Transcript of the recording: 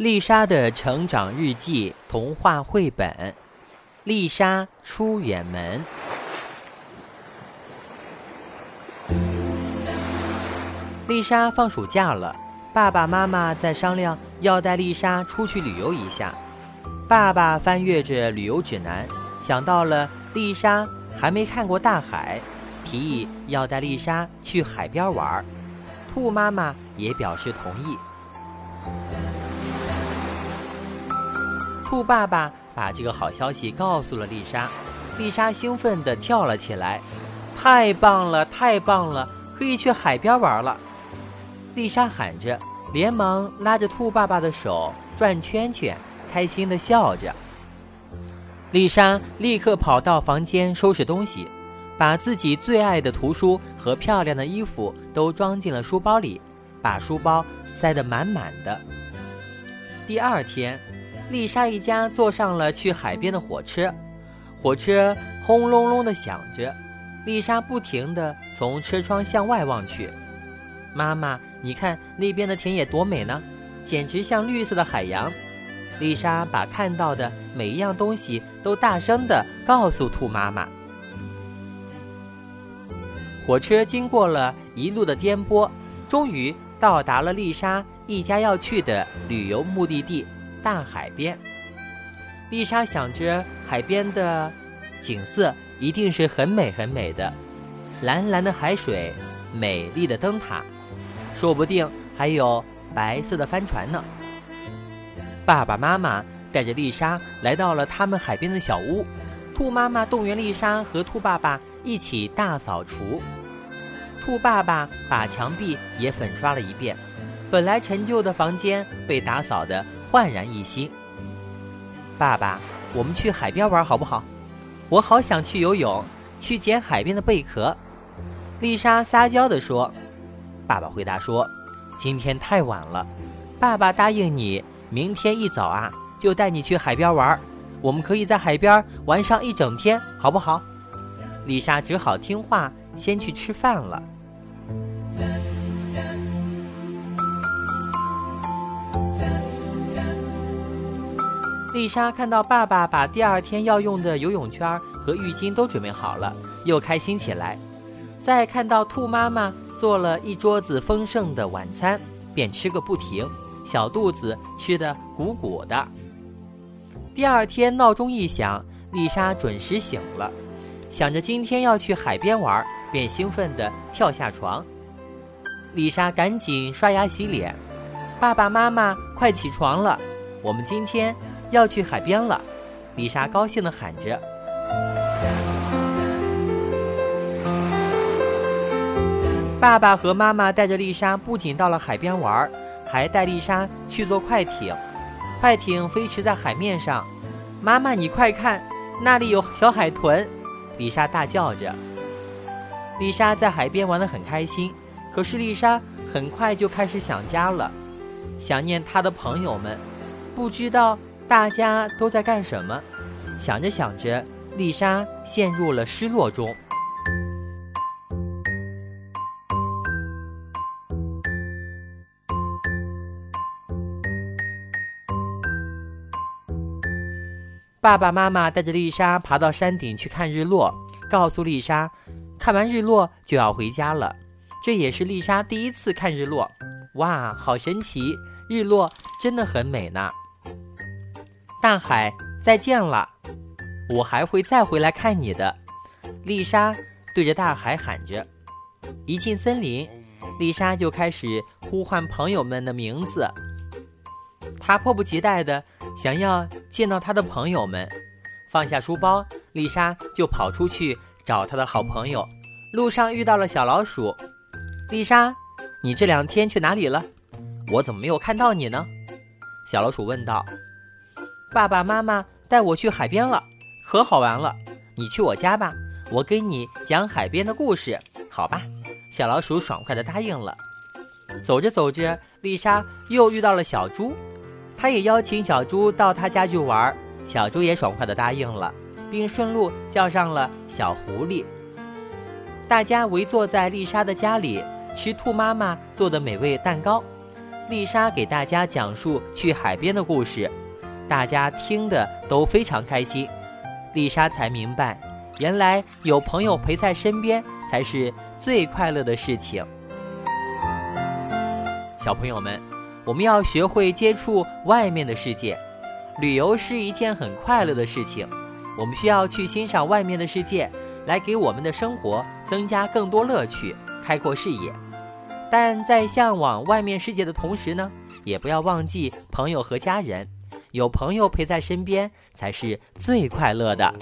丽莎的成长日记童话绘本：丽莎出远门。丽莎放暑假了，爸爸妈妈在商量要带丽莎出去旅游一下。爸爸翻阅着旅游指南，想到了丽莎还没看过大海，提议要带丽莎去海边玩。兔妈妈也表示同意。兔爸爸把这个好消息告诉了丽莎，丽莎兴奋地跳了起来，太棒了，太棒了，可以去海边玩了！丽莎喊着，连忙拉着兔爸爸的手转圈圈，开心地笑着。丽莎立刻跑到房间收拾东西，把自己最爱的图书和漂亮的衣服都装进了书包里，把书包塞得满满的。第二天。丽莎一家坐上了去海边的火车，火车轰隆隆的响着。丽莎不停的从车窗向外望去。妈妈，你看那边的田野多美呢，简直像绿色的海洋。丽莎把看到的每一样东西都大声的告诉兔妈妈。火车经过了一路的颠簸，终于到达了丽莎一家要去的旅游目的地。大海边，丽莎想着海边的景色一定是很美很美的，蓝蓝的海水，美丽的灯塔，说不定还有白色的帆船呢。爸爸妈妈带着丽莎来到了他们海边的小屋，兔妈妈动员丽莎和兔爸爸一起大扫除，兔爸爸把墙壁也粉刷了一遍，本来陈旧的房间被打扫的。焕然一新。爸爸，我们去海边玩好不好？我好想去游泳，去捡海边的贝壳。丽莎撒娇地说。爸爸回答说：“今天太晚了，爸爸答应你，明天一早啊就带你去海边玩。我们可以在海边玩上一整天，好不好？”丽莎只好听话，先去吃饭了。丽莎看到爸爸把第二天要用的游泳圈和浴巾都准备好了，又开心起来。再看到兔妈妈做了一桌子丰盛的晚餐，便吃个不停，小肚子吃得鼓鼓的。第二天闹钟一响，丽莎准时醒了，想着今天要去海边玩，便兴奋地跳下床。丽莎赶紧刷牙洗脸，爸爸妈妈快起床了，我们今天。要去海边了，丽莎高兴地喊着。爸爸和妈妈带着丽莎，不仅到了海边玩，还带丽莎去坐快艇。快艇飞驰在海面上，妈妈，你快看，那里有小海豚！丽莎大叫着。丽莎在海边玩得很开心，可是丽莎很快就开始想家了，想念她的朋友们，不知道。大家都在干什么？想着想着，丽莎陷入了失落中。爸爸妈妈带着丽莎爬到山顶去看日落，告诉丽莎，看完日落就要回家了。这也是丽莎第一次看日落。哇，好神奇！日落真的很美呢。大海，再见了，我还会再回来看你的。丽莎对着大海喊着。一进森林，丽莎就开始呼唤朋友们的名字。她迫不及待地想要见到她的朋友们。放下书包，丽莎就跑出去找她的好朋友。路上遇到了小老鼠。丽莎，你这两天去哪里了？我怎么没有看到你呢？小老鼠问道。爸爸妈妈带我去海边了，可好玩了。你去我家吧，我给你讲海边的故事，好吧？小老鼠爽快地答应了。走着走着，丽莎又遇到了小猪，她也邀请小猪到她家去玩，小猪也爽快地答应了，并顺路叫上了小狐狸。大家围坐在丽莎的家里，吃兔妈妈做的美味蛋糕。丽莎给大家讲述去海边的故事，大家听的都非常开心。丽莎才明白，原来有朋友陪在身边才是最快乐的事情。小朋友们，我们要学会接触外面的世界，旅游是一件很快乐的事情。我们需要去欣赏外面的世界，来给我们的生活增加更多乐趣，开阔视野。但在向往外面世界的同时呢，也不要忘记朋友和家人。有朋友陪在身边，才是最快乐的。